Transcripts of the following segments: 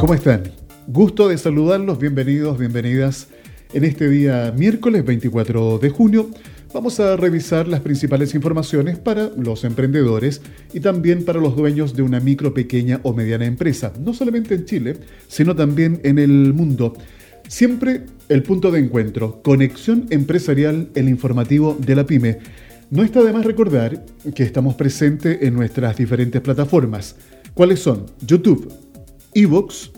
¿Cómo están? Gusto de saludarlos, bienvenidos, bienvenidas. En este día miércoles 24 de junio vamos a revisar las principales informaciones para los emprendedores y también para los dueños de una micro, pequeña o mediana empresa, no solamente en Chile, sino también en el mundo. Siempre el punto de encuentro, conexión empresarial, el informativo de la pyme. No está de más recordar que estamos presentes en nuestras diferentes plataformas. ¿Cuáles son? YouTube, Evox,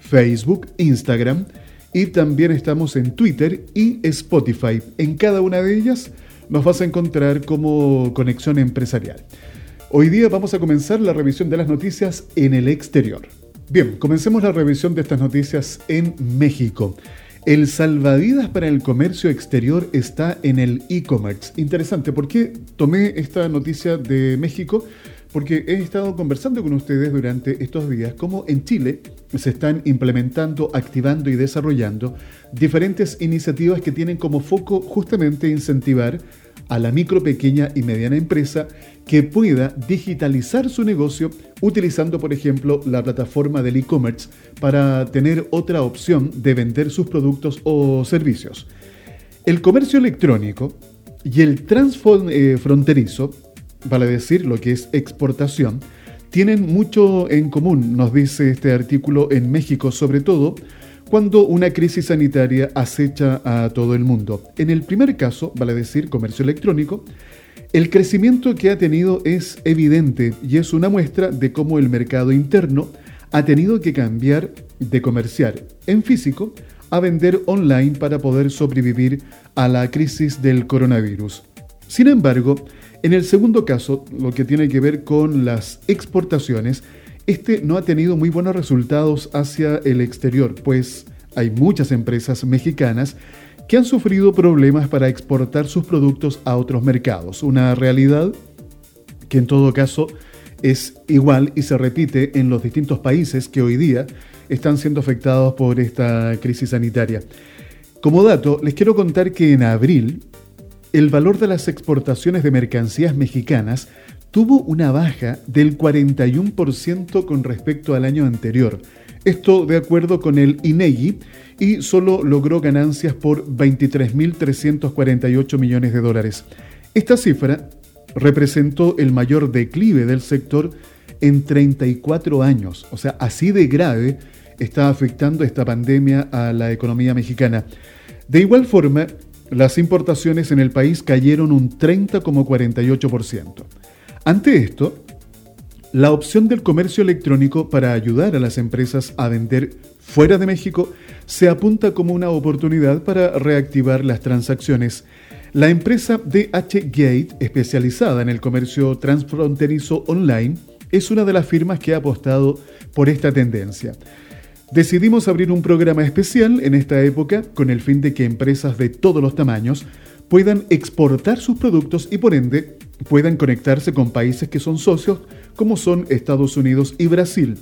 Facebook, Instagram y también estamos en Twitter y Spotify. En cada una de ellas nos vas a encontrar como Conexión Empresarial. Hoy día vamos a comenzar la revisión de las noticias en el exterior. Bien, comencemos la revisión de estas noticias en México. El salvavidas para el comercio exterior está en el e-commerce. Interesante, ¿por qué tomé esta noticia de México? Porque he estado conversando con ustedes durante estos días cómo en Chile se están implementando, activando y desarrollando diferentes iniciativas que tienen como foco justamente incentivar a la micro, pequeña y mediana empresa que pueda digitalizar su negocio utilizando, por ejemplo, la plataforma del e-commerce para tener otra opción de vender sus productos o servicios. El comercio electrónico y el transfronterizo vale decir lo que es exportación, tienen mucho en común, nos dice este artículo en México, sobre todo cuando una crisis sanitaria acecha a todo el mundo. En el primer caso, vale decir comercio electrónico, el crecimiento que ha tenido es evidente y es una muestra de cómo el mercado interno ha tenido que cambiar de comerciar en físico a vender online para poder sobrevivir a la crisis del coronavirus. Sin embargo, en el segundo caso, lo que tiene que ver con las exportaciones, este no ha tenido muy buenos resultados hacia el exterior, pues hay muchas empresas mexicanas que han sufrido problemas para exportar sus productos a otros mercados. Una realidad que en todo caso es igual y se repite en los distintos países que hoy día están siendo afectados por esta crisis sanitaria. Como dato, les quiero contar que en abril el valor de las exportaciones de mercancías mexicanas tuvo una baja del 41% con respecto al año anterior. Esto de acuerdo con el INEGI y solo logró ganancias por 23.348 millones de dólares. Esta cifra representó el mayor declive del sector en 34 años. O sea, así de grave está afectando esta pandemia a la economía mexicana. De igual forma, las importaciones en el país cayeron un 30,48%. Ante esto, la opción del comercio electrónico para ayudar a las empresas a vender fuera de México se apunta como una oportunidad para reactivar las transacciones. La empresa DH Gate, especializada en el comercio transfronterizo online, es una de las firmas que ha apostado por esta tendencia. Decidimos abrir un programa especial en esta época con el fin de que empresas de todos los tamaños puedan exportar sus productos y por ende puedan conectarse con países que son socios como son Estados Unidos y Brasil.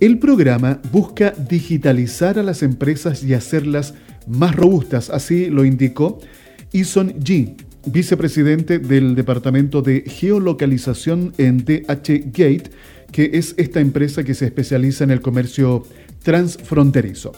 El programa busca digitalizar a las empresas y hacerlas más robustas, así lo indicó Ison G, vicepresidente del Departamento de Geolocalización en DH Gate, que es esta empresa que se especializa en el comercio transfronterizo.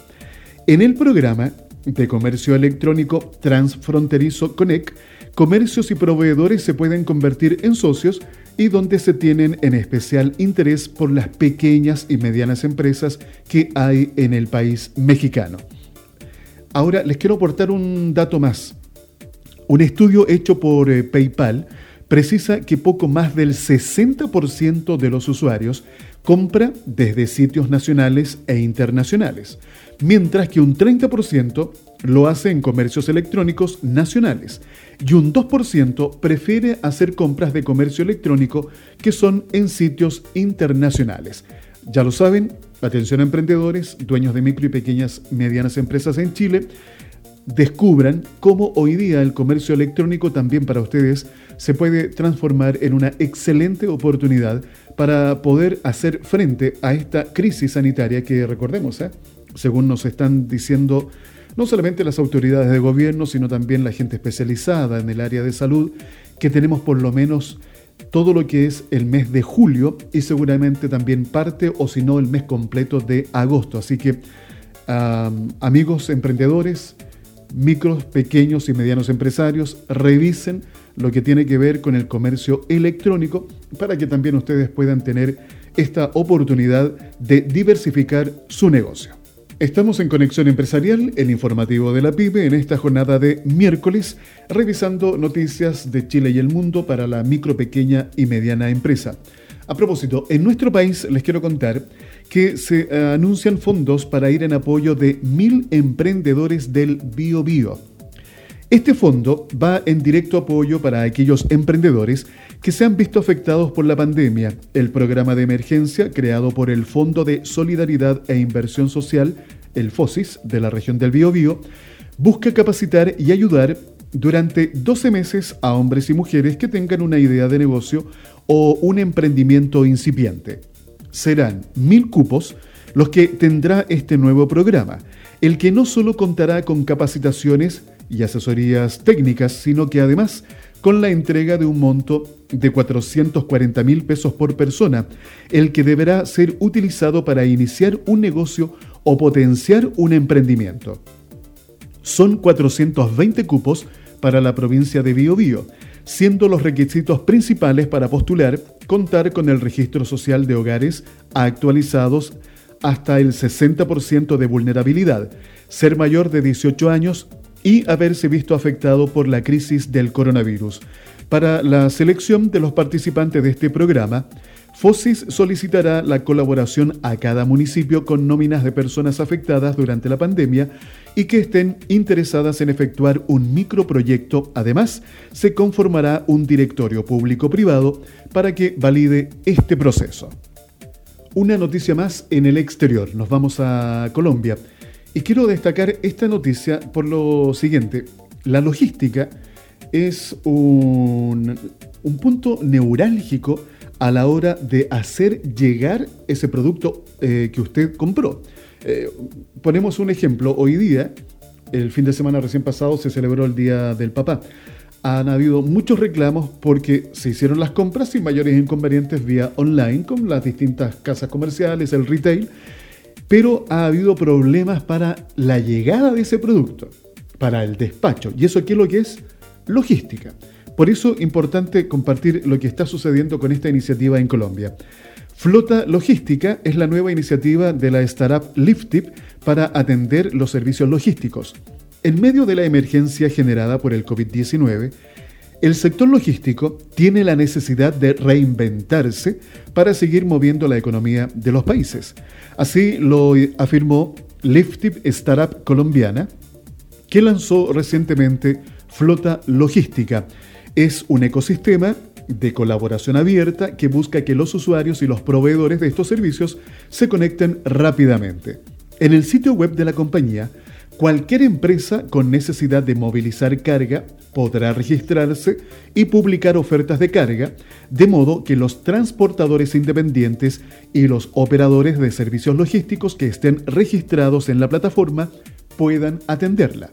En el programa de comercio electrónico transfronterizo Connect, comercios y proveedores se pueden convertir en socios y donde se tienen en especial interés por las pequeñas y medianas empresas que hay en el país mexicano. Ahora les quiero aportar un dato más. Un estudio hecho por eh, PayPal precisa que poco más del 60% de los usuarios compra desde sitios nacionales e internacionales, mientras que un 30% lo hace en comercios electrónicos nacionales y un 2% prefiere hacer compras de comercio electrónico que son en sitios internacionales. Ya lo saben, atención a emprendedores, dueños de micro y pequeñas medianas empresas en Chile, descubran cómo hoy día el comercio electrónico también para ustedes se puede transformar en una excelente oportunidad para poder hacer frente a esta crisis sanitaria que recordemos, ¿eh? según nos están diciendo no solamente las autoridades de gobierno, sino también la gente especializada en el área de salud, que tenemos por lo menos todo lo que es el mes de julio y seguramente también parte o si no el mes completo de agosto. Así que amigos emprendedores, micros, pequeños y medianos empresarios, revisen lo que tiene que ver con el comercio electrónico para que también ustedes puedan tener esta oportunidad de diversificar su negocio. Estamos en Conexión Empresarial, el informativo de la PYME, en esta jornada de miércoles, revisando noticias de Chile y el mundo para la micro, pequeña y mediana empresa. A propósito, en nuestro país les quiero contar que se eh, anuncian fondos para ir en apoyo de mil emprendedores del. Bio. Este fondo va en directo apoyo para aquellos emprendedores que se han visto afectados por la pandemia. El programa de emergencia creado por el Fondo de Solidaridad e Inversión Social, el FOSIS, de la región del Biobío, busca capacitar y ayudar durante 12 meses a hombres y mujeres que tengan una idea de negocio o un emprendimiento incipiente. Serán mil cupos los que tendrá este nuevo programa, el que no solo contará con capacitaciones, y asesorías técnicas, sino que además con la entrega de un monto de 440 mil pesos por persona, el que deberá ser utilizado para iniciar un negocio o potenciar un emprendimiento. Son 420 cupos para la provincia de Biobío, siendo los requisitos principales para postular contar con el registro social de hogares actualizados hasta el 60% de vulnerabilidad, ser mayor de 18 años y haberse visto afectado por la crisis del coronavirus. Para la selección de los participantes de este programa, FOSIS solicitará la colaboración a cada municipio con nóminas de personas afectadas durante la pandemia y que estén interesadas en efectuar un microproyecto. Además, se conformará un directorio público-privado para que valide este proceso. Una noticia más en el exterior. Nos vamos a Colombia. Y quiero destacar esta noticia por lo siguiente. La logística es un, punto neurálgico a la hora de hacer llegar ese producto eh, que usted compró. Eh, ponemos un ejemplo. Hoy día, el fin de semana recién pasado, se celebró el Día del Papá. Han habido muchos reclamos porque se hicieron las compras sin mayores inconvenientes vía online con las distintas casas comerciales, el retail pero ha habido problemas para la llegada de ese producto, para el despacho. ¿Y eso es lo que es? Logística. Por eso es importante compartir lo que está sucediendo con esta iniciativa en Colombia. Flota Logística es la nueva iniciativa de la startup Liftip para atender los servicios logísticos. En medio de la emergencia generada por el COVID-19, el sector logístico tiene la necesidad de reinventarse para seguir moviendo la economía de los países. Así lo afirmó Liftip Startup colombiana, que lanzó recientemente Flota Logística. Es un ecosistema de colaboración abierta que busca que los usuarios y los proveedores de estos servicios se conecten rápidamente. En el sitio web de la compañía Cualquier empresa con necesidad de movilizar carga podrá registrarse y publicar ofertas de carga, de modo que los transportadores independientes y los operadores de servicios logísticos que estén registrados en la plataforma puedan atenderla.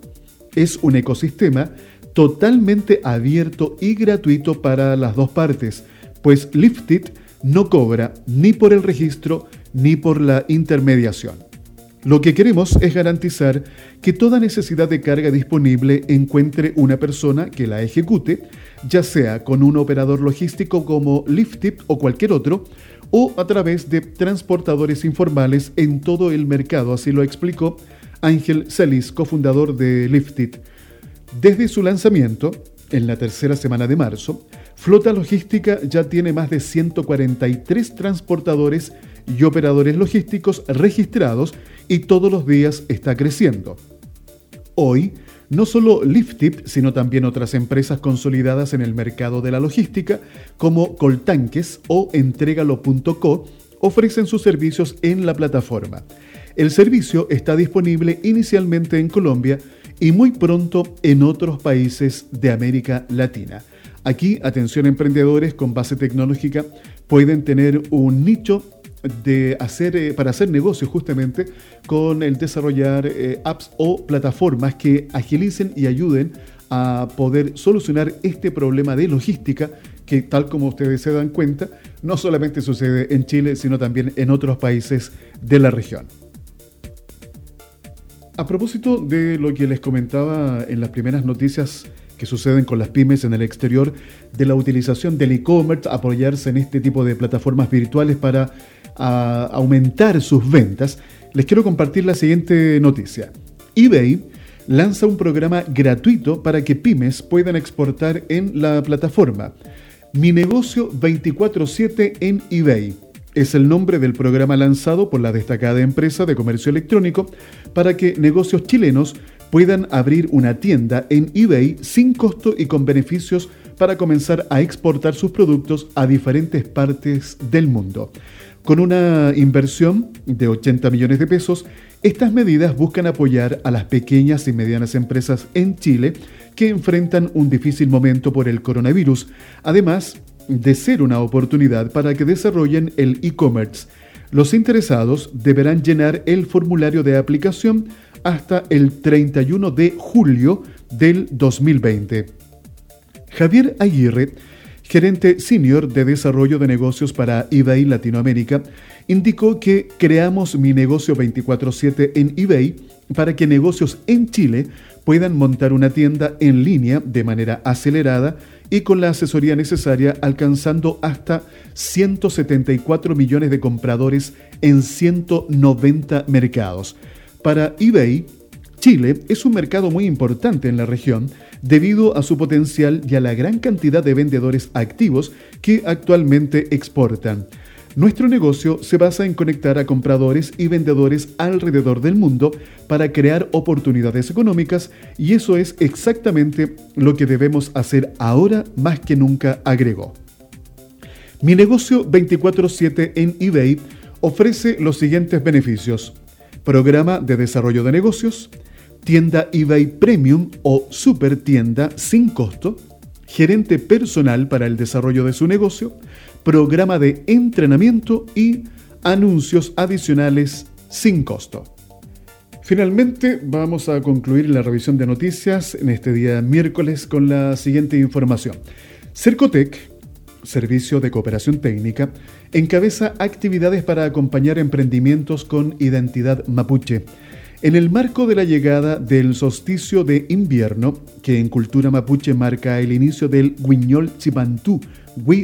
Es un ecosistema totalmente abierto y gratuito para las dos partes, pues Liftit no cobra ni por el registro ni por la intermediación. Lo que queremos es garantizar que toda necesidad de carga disponible encuentre una persona que la ejecute, ya sea con un operador logístico como Liftit o cualquier otro, o a través de transportadores informales en todo el mercado, así lo explicó Ángel Celis, cofundador de Liftit. Desde su lanzamiento, en la tercera semana de marzo, Flota Logística ya tiene más de 143 transportadores y operadores logísticos registrados y todos los días está creciendo. Hoy, no solo Liftit, sino también otras empresas consolidadas en el mercado de la logística, como Coltanques o Entregalo.co, ofrecen sus servicios en la plataforma. El servicio está disponible inicialmente en Colombia y muy pronto en otros países de América Latina. Aquí, atención emprendedores con base tecnológica, pueden tener un nicho de hacer, eh, para hacer negocios justamente con el desarrollar eh, apps o plataformas que agilicen y ayuden a poder solucionar este problema de logística que tal como ustedes se dan cuenta, no solamente sucede en Chile, sino también en otros países de la región. A propósito de lo que les comentaba en las primeras noticias que suceden con las pymes en el exterior, de la utilización del e-commerce, apoyarse en este tipo de plataformas virtuales para aumentar sus ventas, les quiero compartir la siguiente noticia. eBay lanza un programa gratuito para que pymes puedan exportar en la plataforma. Mi negocio 24/7 en eBay es el nombre del programa lanzado por la destacada empresa de comercio electrónico para que negocios chilenos puedan abrir una tienda en eBay sin costo y con beneficios para comenzar a exportar sus productos a diferentes partes del mundo. Con una inversión de 80 millones de pesos, estas medidas buscan apoyar a las pequeñas y medianas empresas en Chile que enfrentan un difícil momento por el coronavirus, además de ser una oportunidad para que desarrollen el e-commerce. Los interesados deberán llenar el formulario de aplicación hasta el 31 de julio del 2020. Javier Aguirre, gerente senior de desarrollo de negocios para eBay Latinoamérica, indicó que creamos mi negocio 24/7 en eBay para que negocios en Chile puedan montar una tienda en línea de manera acelerada y con la asesoría necesaria alcanzando hasta 174 millones de compradores en 190 mercados. Para eBay, Chile es un mercado muy importante en la región debido a su potencial y a la gran cantidad de vendedores activos que actualmente exportan. Nuestro negocio se basa en conectar a compradores y vendedores alrededor del mundo para crear oportunidades económicas y eso es exactamente lo que debemos hacer ahora más que nunca, agregó. Mi negocio 24/7 en eBay ofrece los siguientes beneficios programa de desarrollo de negocios, tienda eBay Premium o super tienda sin costo, gerente personal para el desarrollo de su negocio, programa de entrenamiento y anuncios adicionales sin costo. Finalmente, vamos a concluir la revisión de noticias en este día miércoles con la siguiente información. Cercotec Servicio de Cooperación Técnica, encabeza actividades para acompañar emprendimientos con identidad mapuche. En el marco de la llegada del solsticio de invierno, que en cultura mapuche marca el inicio del Guiñol Chipantú,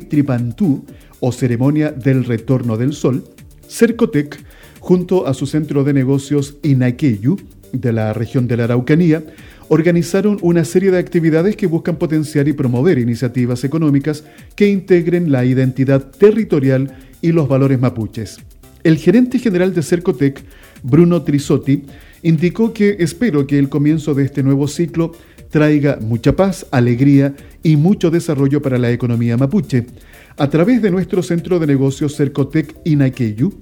Tripantú, o ceremonia del retorno del sol, Cercotec, junto a su centro de negocios Inaqueyu, de la región de la Araucanía, organizaron una serie de actividades que buscan potenciar y promover iniciativas económicas que integren la identidad territorial y los valores mapuches. El gerente general de Cercotec, Bruno Trisotti, indicó que espero que el comienzo de este nuevo ciclo traiga mucha paz, alegría y mucho desarrollo para la economía mapuche. A través de nuestro centro de negocios Cercotec Inaqueyu,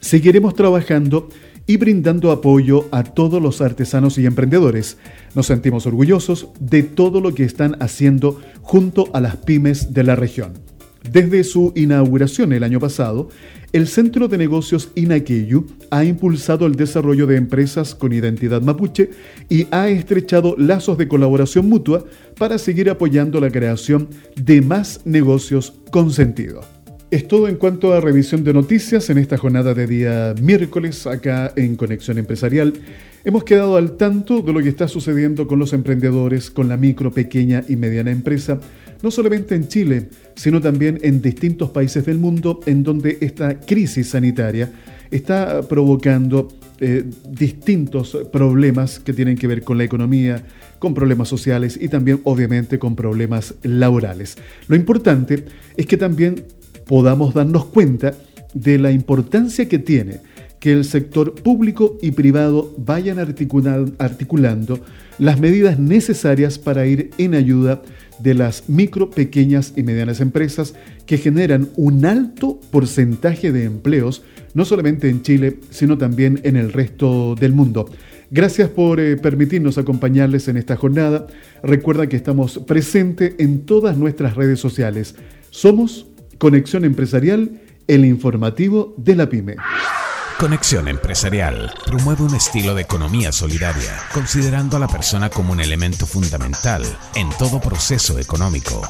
seguiremos trabajando y brindando apoyo a todos los artesanos y emprendedores. Nos sentimos orgullosos de todo lo que están haciendo junto a las pymes de la región. Desde su inauguración el año pasado, el Centro de Negocios Inaqueyu ha impulsado el desarrollo de empresas con identidad mapuche y ha estrechado lazos de colaboración mutua para seguir apoyando la creación de más negocios con sentido. Es todo en cuanto a revisión de noticias en esta jornada de día miércoles acá en Conexión Empresarial. Hemos quedado al tanto de lo que está sucediendo con los emprendedores, con la micro, pequeña y mediana empresa, no solamente en Chile, sino también en distintos países del mundo en donde esta crisis sanitaria está provocando eh, distintos problemas que tienen que ver con la economía, con problemas sociales y también obviamente con problemas laborales. Lo importante es que también podamos darnos cuenta de la importancia que tiene que el sector público y privado vayan articulando las medidas necesarias para ir en ayuda de las micro, pequeñas y medianas empresas que generan un alto porcentaje de empleos, no solamente en Chile, sino también en el resto del mundo. Gracias por eh, permitirnos acompañarles en esta jornada. Recuerda que estamos presentes en todas nuestras redes sociales. Somos Conexión Empresarial, el informativo de la pyme. Conexión Empresarial promueve un estilo de economía solidaria, considerando a la persona como un elemento fundamental en todo proceso económico.